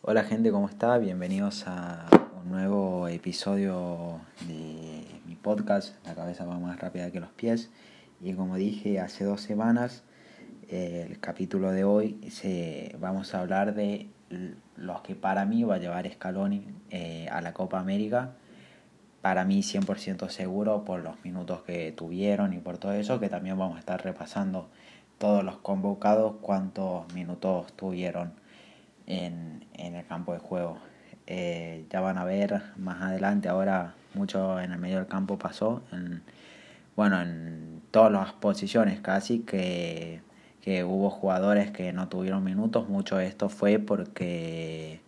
Hola gente, ¿cómo está? Bienvenidos a un nuevo episodio de mi podcast, La cabeza va más rápida que los pies. Y como dije hace dos semanas, el capítulo de hoy se, vamos a hablar de los que para mí va a llevar Scaloni eh, a la Copa América. Para mí 100% seguro por los minutos que tuvieron y por todo eso, que también vamos a estar repasando todos los convocados, cuántos minutos tuvieron en, en el campo de juego. Eh, ya van a ver más adelante, ahora mucho en el medio del campo pasó, en, bueno, en todas las posiciones casi que, que hubo jugadores que no tuvieron minutos, mucho de esto fue porque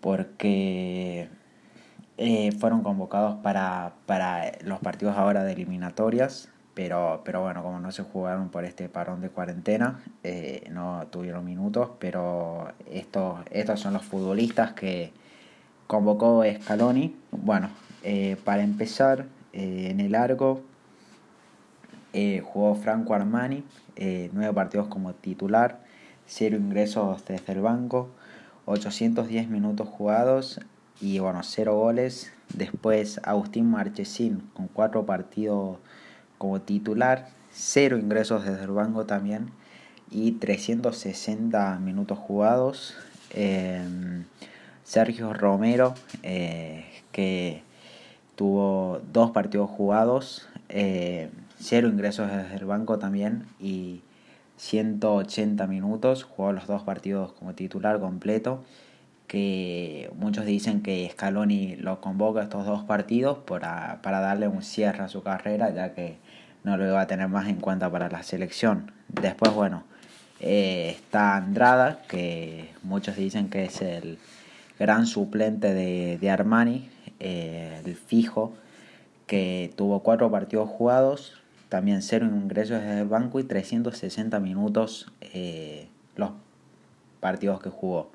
porque eh, fueron convocados para, para los partidos ahora de eliminatorias pero, pero bueno, como no se jugaron por este parón de cuarentena, eh, no tuvieron minutos, pero estos, estos son los futbolistas que convocó Scaloni. Bueno, eh, para empezar, eh, en el arco jugó Franco Armani, nueve partidos como titular, cero ingresos desde el banco, 810 minutos jugados y bueno, cero goles. Después Agustín Marchesín con cuatro partidos como titular, cero ingresos desde el banco también y 360 minutos jugados. Em, Sergio Romero, eh, que tuvo dos partidos jugados, eh, cero ingresos desde el banco también y 180 minutos, jugó los dos partidos como titular completo, que muchos dicen que Scaloni lo convoca estos dos partidos para, para darle un cierre a su carrera, ya que no lo iba a tener más en cuenta para la selección. Después, bueno, eh, está Andrada, que muchos dicen que es el gran suplente de, Armani, eh, el fijo, que tuvo cuatro partidos jugados, también cero ingresos desde el banco y 360 minutos eh, los partidos que jugó.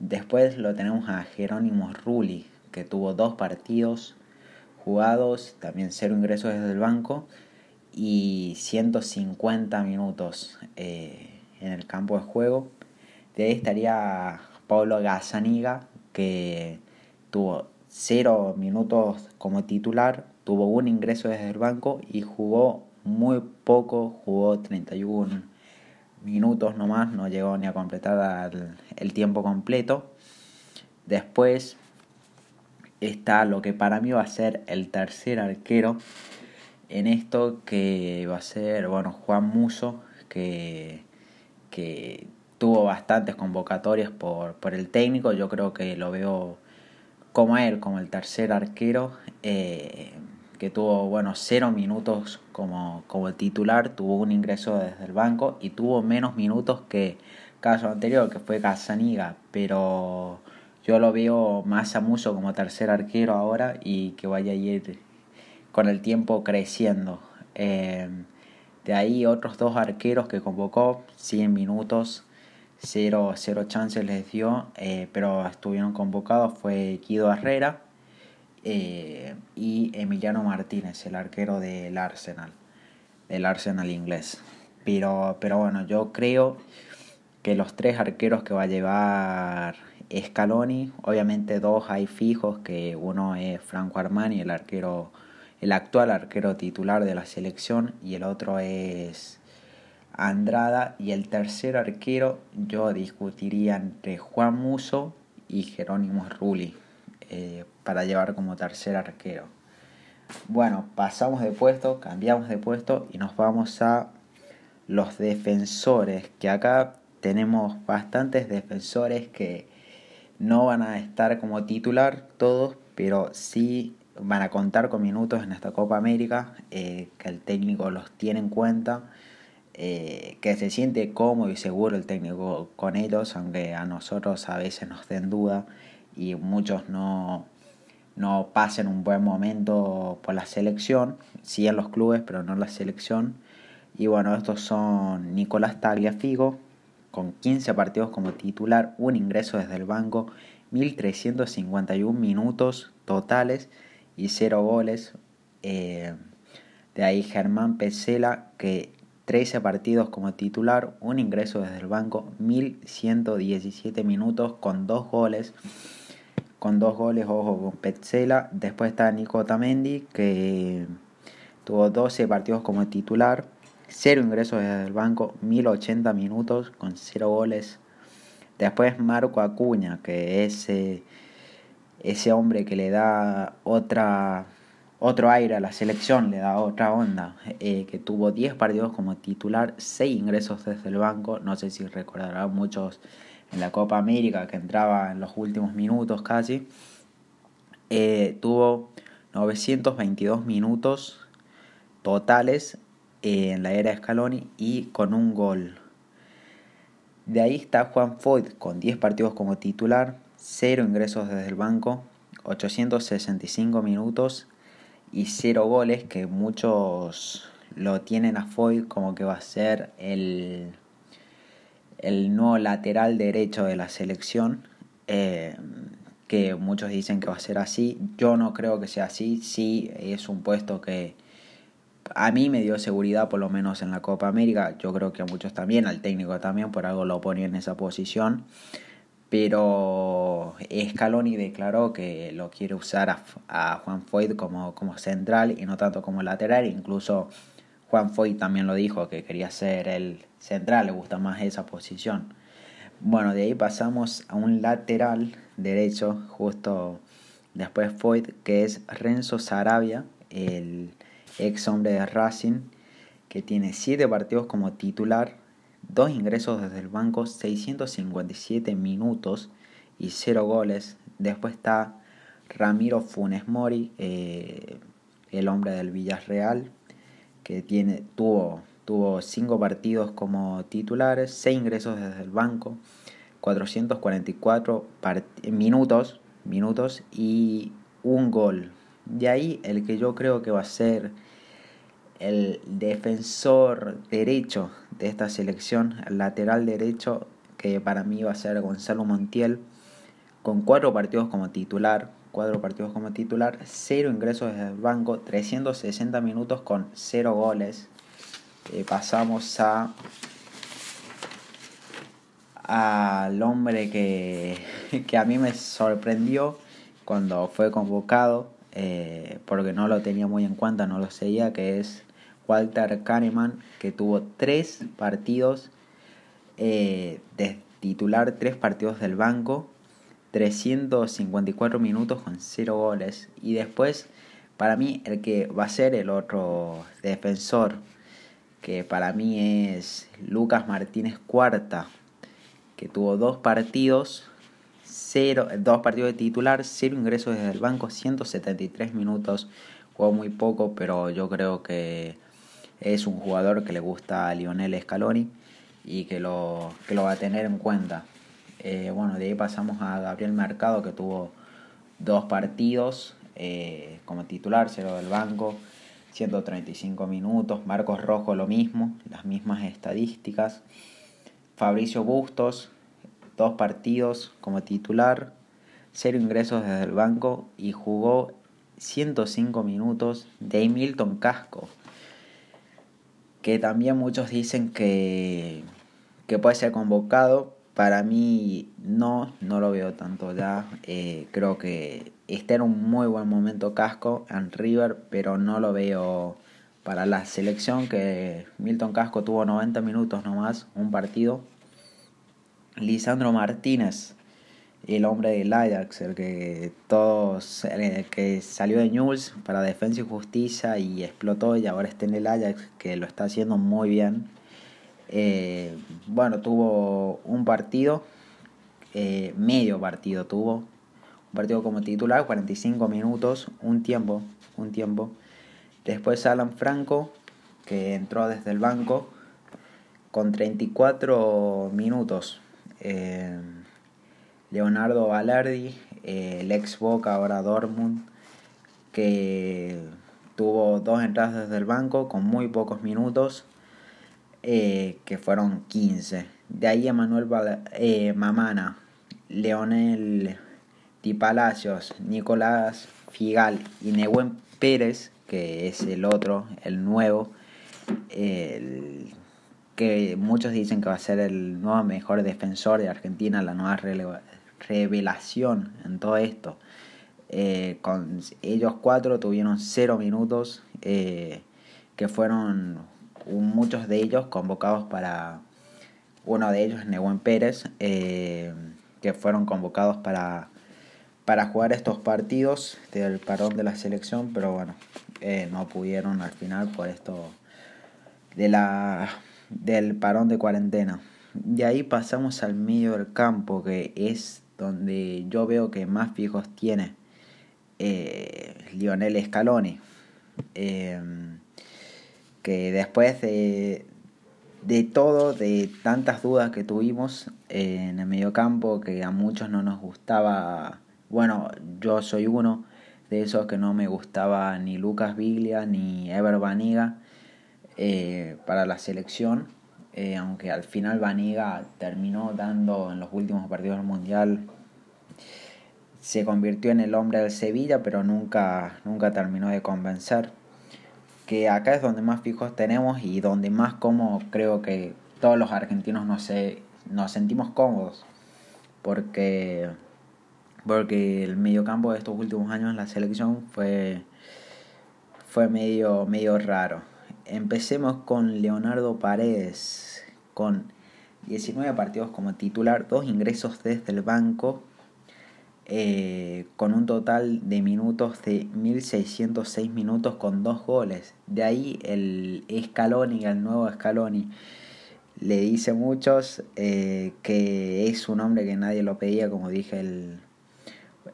Después lo tenemos a Jerónimo Rulli, que tuvo dos partidos jugados, también cero ingresos desde el banco y 150 minutos eh, en el campo de juego. De ahí estaría Pablo Gazzaniga, que tuvo 0 minutos como titular, tuvo un ingreso desde el banco y jugó muy poco, jugó 31 minutos nomás, no llegó ni a completar el, el tiempo completo. Después está lo que para mí va a ser el tercer arquero, en esto que va a ser, bueno, Juan Muso, que, que tuvo bastantes convocatorias por, por el técnico, yo creo que lo veo como él, como el tercer arquero, eh, que tuvo, bueno, cero minutos como, como titular, tuvo un ingreso desde el banco y tuvo menos minutos que caso anterior, que fue Casaniga, pero yo lo veo más a Muso como tercer arquero ahora y que vaya a ir con el tiempo creciendo. Eh, de ahí otros dos arqueros que convocó, 100 minutos, cero, cero chances les dio, eh, pero estuvieron convocados, fue Guido Herrera eh, y Emiliano Martínez, el arquero del Arsenal, del Arsenal inglés. Pero, pero bueno, yo creo que los tres arqueros que va a llevar Scaloni, obviamente dos hay fijos, que uno es Franco Armani, el arquero el actual arquero titular de la selección y el otro es Andrada y el tercer arquero yo discutiría entre Juan Muso y Jerónimo Rulli eh, para llevar como tercer arquero. Bueno, pasamos de puesto, cambiamos de puesto y nos vamos a los defensores, que acá tenemos bastantes defensores que no van a estar como titular todos, pero sí van a contar con minutos en esta Copa América, eh, que el técnico los tiene en cuenta, eh, que se siente cómodo y seguro el técnico con ellos, aunque a nosotros a veces nos den duda y muchos no, no pasen un buen momento por la selección, sí en los clubes, pero no en la selección. Y bueno, estos son Nicolás Tagliafigo, con 15 partidos como titular, un ingreso desde el banco, 1351 minutos totales y cero goles. Eh, de ahí Germán Pesela, que 13 partidos como titular, un ingreso desde el banco, 1117 minutos con dos goles. Con dos goles, ojo, con Petzela. Después está Nico Tamendi, que tuvo 12 partidos como titular, 0 ingresos desde el banco, 1080 minutos con 0 goles. Después Marco Acuña, que es eh, ese hombre que le da otra otro aire a la selección, le da otra onda, eh, que tuvo 10 partidos como titular, 6 ingresos desde el banco, no sé si recordarán muchos en la Copa América que entraba en los últimos minutos casi, eh, tuvo 922 minutos totales eh, en la era Scaloni y con un gol. De ahí está Juan Foyt con 10 partidos como titular, 0 ingresos desde el banco, 865 minutos y cero goles, que muchos lo tienen a Foy como que va a ser el, el nuevo lateral derecho de la selección. Eh, que muchos dicen que va a ser así. Yo no creo que sea así. Sí, es un puesto que a mí me dio seguridad, por lo menos en la Copa América. Yo creo que a muchos también, al técnico también, por algo lo ponía en esa posición pero Scaloni declaró que lo quiere usar a, Juan Foyt como, como, central y no tanto como lateral. Incluso Juan Foyt también lo dijo que quería ser el central, le gusta más esa posición. Bueno, de ahí pasamos a un lateral derecho, justo después Foyt, que es Renzo Sarabia, el ex hombre de Racing, que tiene 7 partidos como titular dos ingresos desde el banco, 657 minutos y 0 goles. Después está Ramiro Funes Mori, eh, el hombre del Villarreal, que tiene, tuvo, tuvo 5 partidos como titulares, 6 ingresos desde el banco, 444 minutos, minutos y un gol. De ahí el que yo creo que va a ser el defensor derecho de esta selección, el lateral derecho, que para mí va a ser Gonzalo Montiel, con cuatro partidos como titular, cuatro partidos como titular, cero ingresos desde el banco, 360 minutos con cero goles. Eh, pasamos a al hombre que, que a mí me sorprendió cuando fue convocado, eh, porque no lo tenía muy en cuenta, no lo seguía, que es Walter Kahneman, que tuvo tres partidos eh, de titular, tres partidos del banco, 354 minutos con cero goles. Y después, para mí, el que va a ser el otro defensor, que para mí es Lucas Martínez Cuarta, que tuvo dos partidos, cero, dos partidos de titular, cero ingresos desde el banco, 173 minutos. Jugó muy poco, pero yo creo que es un jugador que le gusta a Lionel Scaloni y que lo, que lo va a tener en cuenta. Eh, bueno, de ahí pasamos a Gabriel Mercado que tuvo dos partidos eh, como titular, cero del banco, 135 minutos. Marcos Rojo lo mismo, las mismas estadísticas. Fabricio Bustos, dos partidos como titular, cero ingresos desde el banco y jugó 105 minutos. De Milton Casco, que también muchos dicen que, que puede ser convocado. Para mí no, no lo veo tanto ya. Eh, creo que está en un muy buen momento Casco en River, pero no lo veo para la selección que Milton Casco tuvo 90 minutos nomás, un partido. Lisandro Martínez el hombre del Ajax, el que todos, el que salió de News para Defensa y Justicia y explotó y ahora está en el Ajax, que lo está haciendo muy bien. Eh, bueno, tuvo un partido, eh, medio partido tuvo, un partido como titular, 45 minutos, un tiempo, un tiempo. Después Alan Franco, que entró desde el banco, con 34 minutos. Eh, Leonardo Balardi, eh, el ex Boca, ahora Dortmund, que tuvo dos entradas desde el banco con muy pocos minutos, eh, que fueron 15. De ahí Emanuel eh, Mamana, Leonel Di Palacios, Nicolás Figal y Nehuen Pérez, que es el otro, el nuevo, el que muchos dicen que va a ser el nuevo mejor defensor de Argentina, la nueva revelación en todo esto. Eh, con ellos cuatro tuvieron cero minutos, eh, que fueron muchos de ellos convocados para, uno de ellos, Nehuen Pérez, eh, que fueron convocados para, para jugar estos partidos del parón de la selección, pero bueno, no pudieron al final por esto de la, del parón de cuarentena. De ahí pasamos al medio del campo, que es donde yo veo que más fijos tiene eh, Lionel Scaloni. Em, que después de, de todo, de tantas dudas que tuvimos en el mediocampo, que a muchos no nos gustaba, bueno, yo soy uno de esos que no me gustaba ni Lucas Biglia ni Ever Baniga eh, para la selección, eh, aunque al final Baniga terminó dando en los últimos partidos del Mundial se convirtió en el hombre del Sevilla, pero nunca, nunca terminó de convencer. Que acá es donde más fijos tenemos y donde más como creo que todos los argentinos nos, nos sentimos cómodos. Porque, porque el mediocampo de estos últimos años en la selección fue, fue medio, medio raro. Empecemos con Leonardo Paredes, con 19 partidos como titular, dos ingresos desde el banco eh, con un total de minutos de 1606 minutos con dos goles. De ahí el Scaloni, el nuevo Scaloni, le dice muchos eh, que es un hombre que nadie lo pedía, como dije el,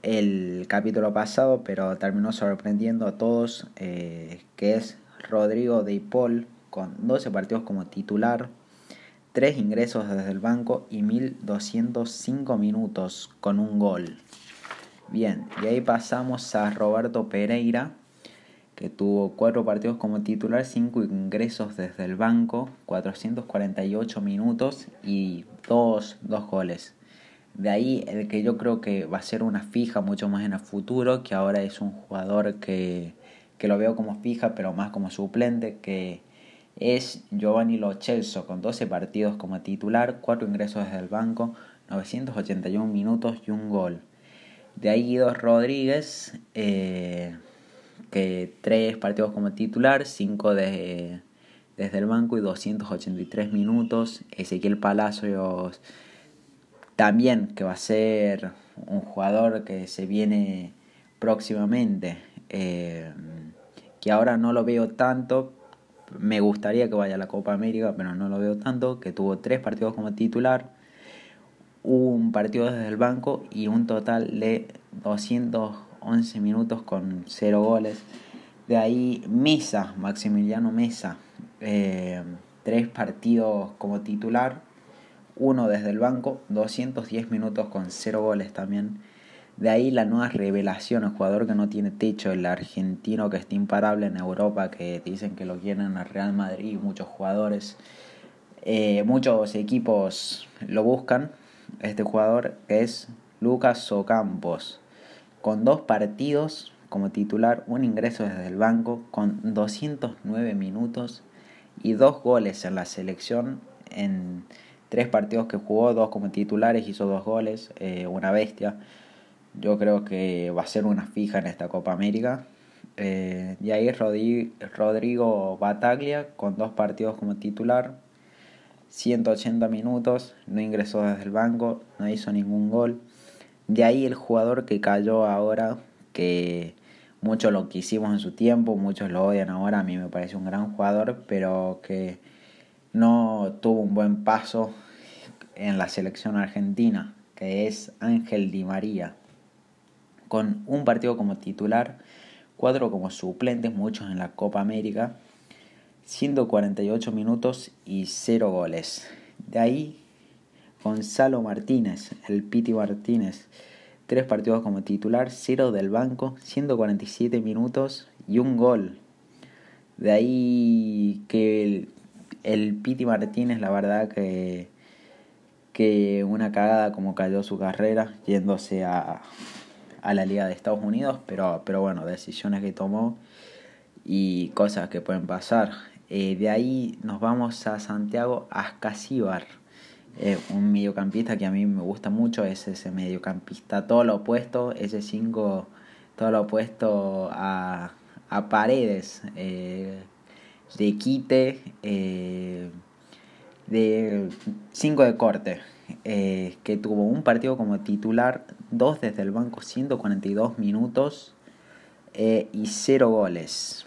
el capítulo pasado, pero terminó sorprendiendo a todos, eh, que es Rodrigo de Paul, con 12 partidos como titular. 3 ingresos desde el banco y 1205 minutos con un gol. Bien, y ahí pasamos a Roberto Pereira, que tuvo cuatro partidos como titular, cinco ingresos desde el banco, 448 minutos y dos, dos goles. De ahí el que yo creo que va a ser una fija mucho más en el futuro, que ahora es un jugador que, que lo veo como fija, pero más como suplente, que es Giovanni Lo Celso, con 12 partidos como titular, cuatro ingresos desde el banco, 981 minutos y un gol. De ahí Guido Rodríguez, eh, que tres partidos como titular, cinco de, desde el banco y 283 minutos. Ezequiel Palacios también, que va a ser un jugador que se viene próximamente, eh, que ahora no lo veo tanto. Me gustaría que vaya a la Copa América, pero no lo veo tanto. Que tuvo tres partidos como titular un partido desde el banco y un total de 211 minutos con 0 goles. De ahí Mesa, Maximiliano Mesa, eh, tres partidos como titular, uno desde el banco, 210 minutos con 0 goles también. De ahí la nueva revelación, el jugador que no tiene techo, el argentino que está imparable en Europa, que dicen que lo quieren al Real Madrid, muchos jugadores, eh, muchos equipos lo buscan, este jugador es Lucas Ocampos, con dos partidos como titular, un ingreso desde el banco, con 209 minutos y dos goles en la selección en tres partidos que jugó, dos como titulares, hizo dos goles, eh, una bestia. Yo creo que va a ser una fija en esta Copa América. Eh, y ahí Rodrigo Bataglia con dos partidos como titular, 180 minutos, no ingresó desde el banco, no hizo ningún gol. De ahí el jugador que cayó ahora, que muchos lo quisimos en su tiempo, muchos lo odian ahora, a mí me parece un gran jugador, pero que no tuvo un buen paso en la selección argentina, que es Ángel Di María. Con un partido como titular, cuatro como suplentes, muchos en la Copa América 148 minutos y 0 goles. De ahí Gonzalo Martínez, el Piti Martínez, 3 partidos como titular, 0 del banco, 147 minutos y un gol. De ahí que el, el Piti Martínez, la verdad que, que una cagada como cayó su carrera yéndose a, a la Liga de Estados Unidos, pero, pero bueno, decisiones que tomó y cosas que pueden pasar. Eh, de ahí nos vamos a Santiago Ascasíbar, eh, un mediocampista que a mí me gusta mucho, es ese mediocampista, todo lo opuesto, ese 5, todo lo opuesto a, a Paredes, eh, de quite, de 5 de corte, que tuvo un partido como titular, dos desde el banco, 142 minutos y 0 goles.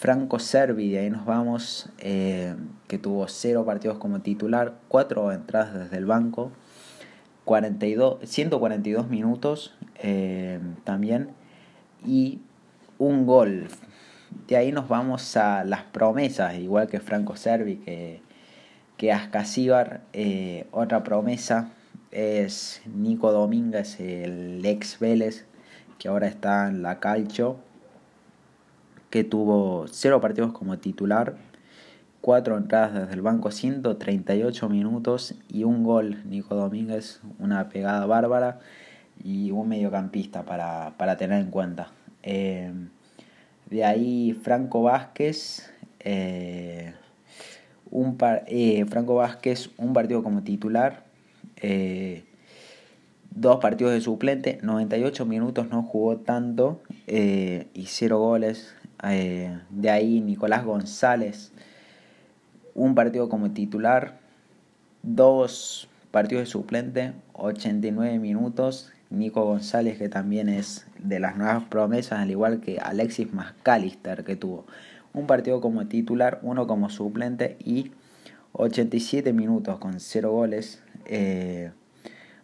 Franco Servi, de ahí nos vamos, eh, que tuvo cero partidos como titular, cuatro entradas desde el banco, 42, 142 minutos eh, también y un gol. De ahí nos vamos a las promesas, igual que Franco Servi, que, que Ascasíbar. Eh, otra promesa es Nico Domínguez, el ex Vélez, que ahora está en la Calcio que tuvo cero partidos como titular, cuatro entradas desde el banco, 138 minutos y un gol. Nico Domínguez, una pegada bárbara y un mediocampista para, para tener en cuenta. Eh, de ahí Franco Vázquez, eh, un eh, Franco Vázquez, un partido como titular, dos partidos de suplente, 98 minutos no jugó tanto y cero goles. Eh, de ahí Nicolás González, un partido como titular, dos partidos de suplente, 89 minutos. Nico González, que también es de las nuevas promesas, al igual que Alexis McAllister, que tuvo un partido como titular, uno como suplente y 87 minutos con 0 goles. Eh,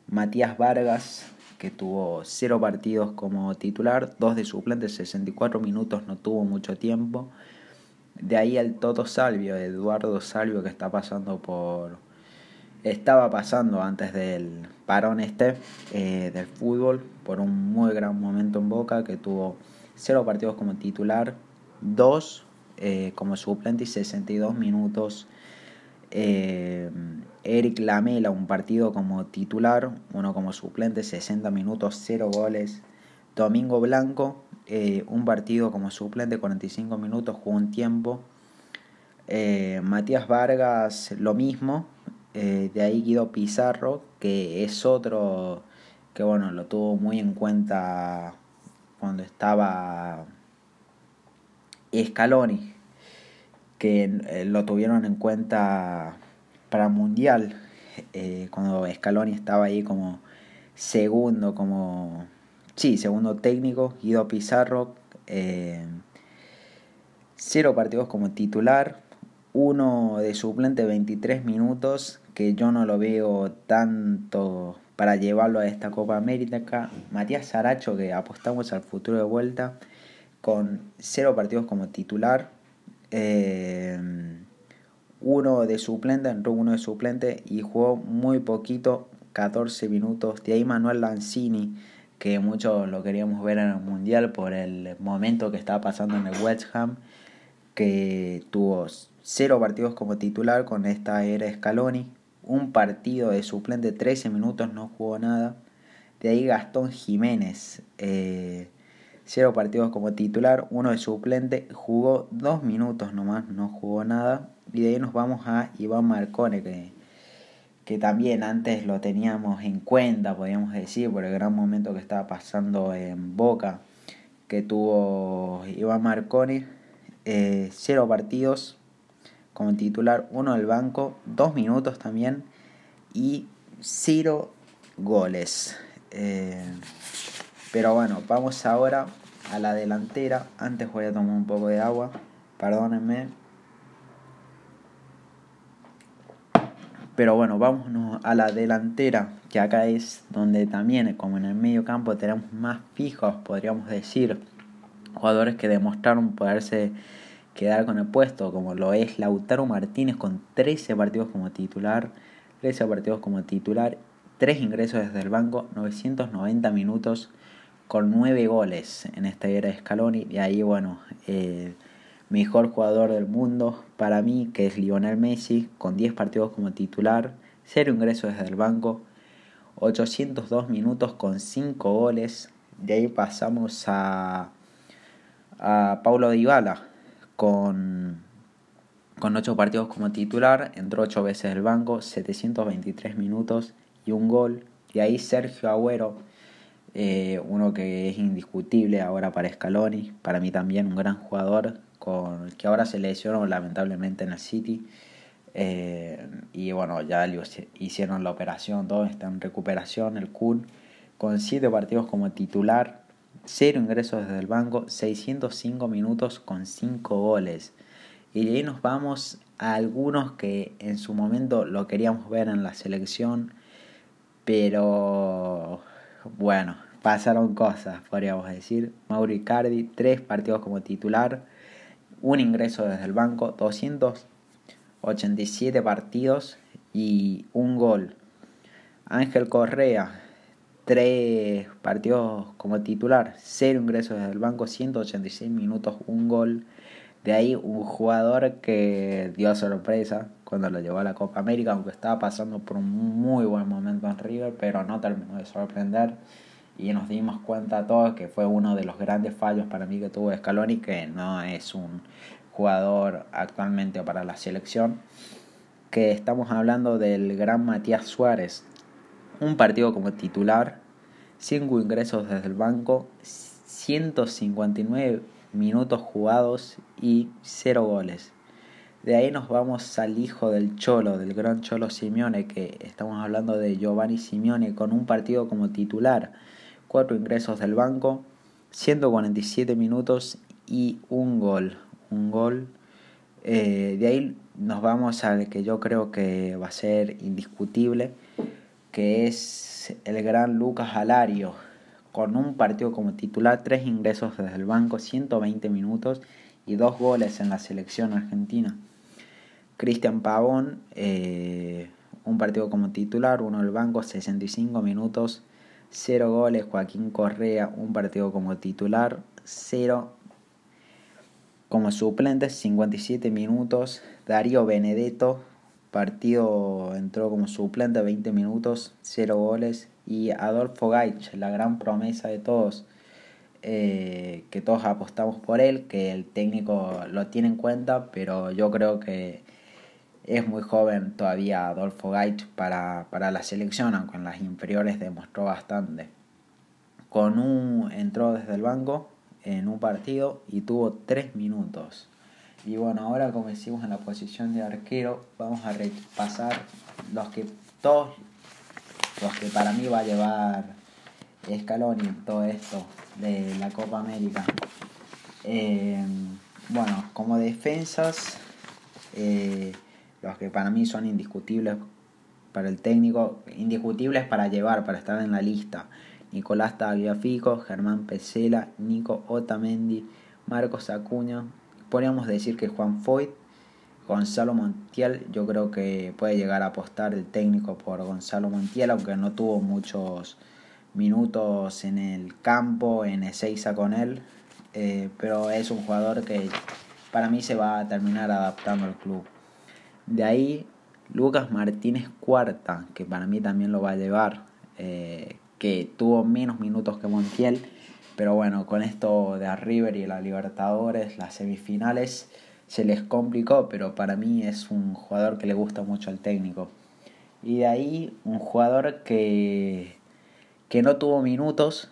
Matías Vargas, que tuvo cero partidos como titular, dos de suplente, 64 minutos, no tuvo mucho tiempo. De ahí el Toto Salvio, Eduardo Salvio, que está pasando por. Estaba pasando antes del parón este eh, del fútbol por un muy gran momento en Boca, que tuvo cero partidos como titular, dos eh, como suplente y 62 minutos Eric Lamela, un partido como titular, uno como suplente, 60 minutos, 0 goles. Domingo Blanco, eh, un partido como suplente, 45 minutos, jugó un tiempo. Eh, Matías Vargas, lo mismo. de ahí Guido Pizarro, que es otro que bueno, lo tuvo muy en cuenta cuando estaba Scaloni que eh, lo tuvieron en cuenta para Mundial, eh, cuando Scaloni estaba ahí como segundo, como, sí, segundo técnico, Guido Pizarro, eh, cero partidos como titular, uno de suplente 23 minutos, que yo no lo veo tanto para llevarlo a esta Copa América. Matías Saracho, que apostamos al futuro de vuelta, con cero partidos como titular, eh, uno de suplente, entró uno de suplente y jugó muy poquito, 14 minutos. De ahí Manuel Lanzini, que muchos lo queríamos ver en el Mundial por el momento que estaba pasando en el West Ham, que tuvo cero partidos como titular con esta era Scaloni, un partido de suplente, 13 minutos, no jugó nada. De ahí Gastón Jiménez, eh, cero partidos como titular, uno de suplente, jugó dos minutos nomás, no jugó nada. Y de ahí nos vamos a Iván Marcone, que, que también antes lo teníamos en cuenta, podríamos decir, por el gran momento que estaba pasando en Boca, que tuvo Iván Marcone, eh, cero partidos como titular, uno del banco, dos minutos también y cero goles. Eh, pero bueno, vamos ahora a la delantera. Antes voy a tomar un poco de agua. Perdónenme. Pero bueno, vámonos a la delantera, que acá es donde también, como en el medio campo, tenemos más fijos, podríamos decir, jugadores que demostraron poderse quedar con el puesto, como lo es Lautaro Martínez con 13 partidos como titular, 13 partidos como titular, 3 ingresos desde el banco, 990 minutos con nueve goles en esta era de Scaloni. Y ahí, bueno, el mejor jugador del mundo para mí, que es Lionel Messi, con 10 partidos como titular, 0 ingresos desde el banco, 802 minutos con 5 goles. De ahí pasamos a, a Paulo Dybala con, con 8 partidos como titular, entró 8 veces del banco, 723 minutos y un gol. Y ahí Sergio Agüero, eh, uno que es indiscutible ahora para Scaloni, para mí también un gran jugador, con que ahora se lesionó lamentablemente en el City. Eh, y bueno, ya hicieron la operación, todo está en recuperación, el Kun, con 7 partidos como titular, 0 ingresos desde el banco, 605 minutos con 5 goles. Y de ahí nos vamos a algunos que en su momento lo queríamos ver en la selección, pero bueno, pasaron cosas, podríamos decir. Mauro Icardi, 3 partidos como titular, un ingreso desde el banco, 287 partidos y un gol. Ángel Correa, tres partidos como titular, cero ingresos desde el banco, 186 minutos, un gol. De ahí un jugador que dio sorpresa cuando lo llevó a la Copa América, aunque estaba pasando por un muy buen momento en River, pero no terminó de sorprender. Y nos dimos cuenta todos que fue uno de los grandes fallos para mí que tuvo Scaloni, que no es un jugador actualmente para la selección. Que estamos hablando del gran Matías Suárez, un partido como titular, 5 ingresos desde el banco, 159 minutos jugados y 0 goles. De ahí nos vamos al hijo del Cholo, del gran Cholo Simeone, que estamos hablando de Giovanni Simeone con un partido como titular, 4 ingresos del banco, 147 minutos y un gol. Un gol. Eh, de ahí nos vamos al que yo creo que va a ser indiscutible, que es el gran Lucas Alario, con un partido como titular, tres ingresos desde el banco, 120 minutos y dos goles en la selección argentina. Cristian Pavón, eh, un partido como titular, uno del banco, 65 minutos, cero goles. Joaquín Correa, un partido como titular, cero como suplente, 57 minutos. Darío Benedetto, partido entró como suplente 20 minutos, 0 goles. Y Adolfo Gaich, la gran promesa de todos, eh, que todos apostamos por él, que el técnico lo tiene en cuenta, pero yo creo que es muy joven todavía Adolfo Gaich para, para la selección, aunque en las inferiores demostró bastante. Con un entró desde el banco en un partido y tuvo 3 minutos. Y bueno, ahora como decimos en la posición de arquero, vamos a repasar los que todos, los que para mí va a llevar Scaloni en todo esto de la Copa América. Eh, bueno, como defensas, eh, los que para mí son indiscutibles para el técnico, indiscutibles para llevar, para estar en la lista. Nicolás Tagliafico, Germán Pesela, Nico Otamendi, Marcos Acuña, podríamos decir que Juan Foyt, Gonzalo Montiel, yo creo que puede llegar a apostar el técnico por Gonzalo Montiel, aunque no tuvo muchos minutos en el campo, en Ezeiza con él, eh, pero es un jugador que para mí se va a terminar adaptando al club. De ahí Lucas Martínez Cuarta, que para mí también lo va a llevar, eh, que tuvo menos minutos que Montiel, pero bueno, con esto de River y la Libertadores, las semifinales, se les complicó, pero para mí es un jugador que le gusta mucho al técnico. Y de ahí un jugador que, que no tuvo minutos,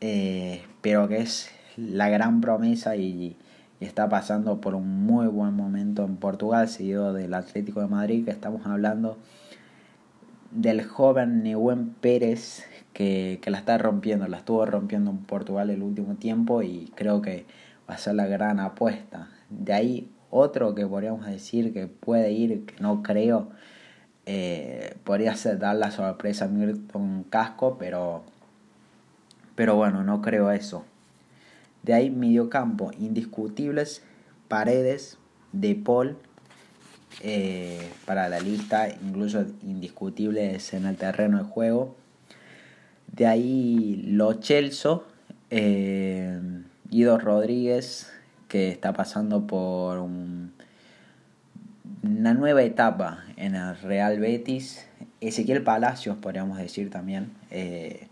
eh, pero que es la gran promesa y, está pasando por un muy buen momento en Portugal, seguido del Atlético de Madrid, que estamos hablando del joven Nehuen Pérez, que, la está rompiendo, la estuvo rompiendo en Portugal el último tiempo y creo que va a ser la gran apuesta. De ahí otro que podríamos decir que puede ir, que no creo, eh, podría ser dar la sorpresa a Milton Casco, pero, pero bueno, no creo eso. De ahí mediocampo, indiscutibles, Paredes, De Paul, eh, para la lista, incluso indiscutibles en el terreno de juego. De ahí Lo Chelso, eh, Guido Rodríguez, que está pasando por una nueva etapa en el Real Betis. Ezequiel Palacios, podríamos decir también, eh,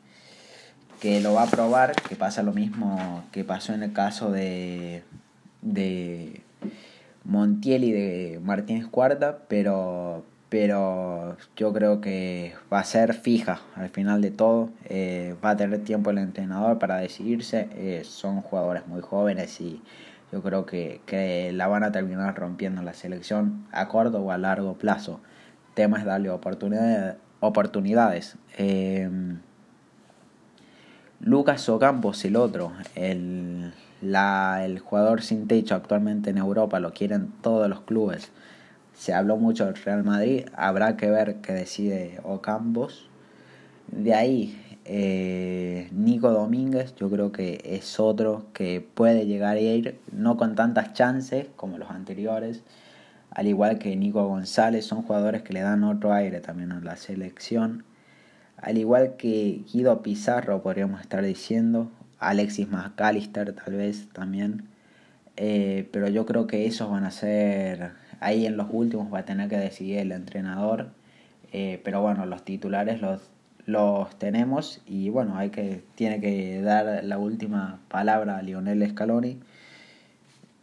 que lo va a probar, que pasa lo mismo que pasó en el caso de, de, Montiel y de Martínez Cuarta, pero, pero yo creo que va a ser fija al final de todo. Eh, va a tener tiempo el entrenador para decidirse. Eh, son jugadores muy jóvenes y yo creo que, que la van a terminar rompiendo la selección a corto o a largo plazo. El tema es darle oportunidades. oportunidades. Eh, Lucas Ocampos, el otro, el, la, el jugador sin techo actualmente en Europa, lo quieren todos los clubes. Se habló mucho del Real Madrid, habrá que ver qué decide Ocampos. De ahí, eh, Nico Domínguez, yo creo que es otro que puede llegar a ir, no con tantas chances como los anteriores, al igual que Nico González, son jugadores que le dan otro aire también a la selección. Al igual que Guido Pizarro, podríamos estar diciendo, Alexis McAllister tal vez también. Eh, pero yo creo que esos van a ser, ahí en los últimos va a tener que decidir el entrenador. Eh, pero bueno, los titulares los, los tenemos y bueno, hay que, tiene que dar la última palabra a Lionel Scaloni.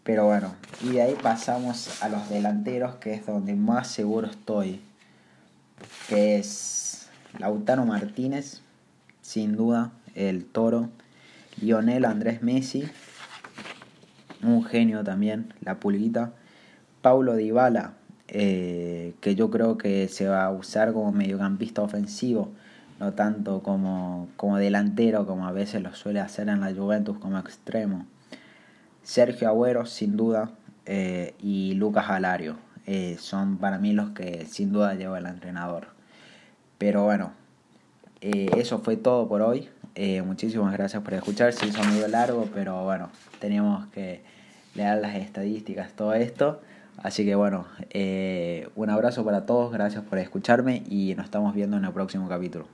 Pero bueno, y de ahí pasamos a los delanteros, que es donde más seguro estoy. Que es Lautaro Martínez, sin duda, el toro. Lionel Andrés Messi, un genio también, la pulguita. Paulo Dybala, eh, que yo creo que se va a usar como mediocampista ofensivo, no tanto como, como delantero como a veces lo suele hacer en la Juventus como extremo. Sergio Agüero, sin duda, eh, y Lucas Alario. Eh, son para mí los que sin duda lleva el entrenador. Pero bueno, eso fue todo por hoy. Eh, muchísimas gracias por escuchar. Se hizo medio largo, pero bueno, teníamos que leer las estadísticas, todo esto. Así que bueno, eh, un abrazo para todos, gracias por escucharme y nos estamos viendo en el próximo capítulo.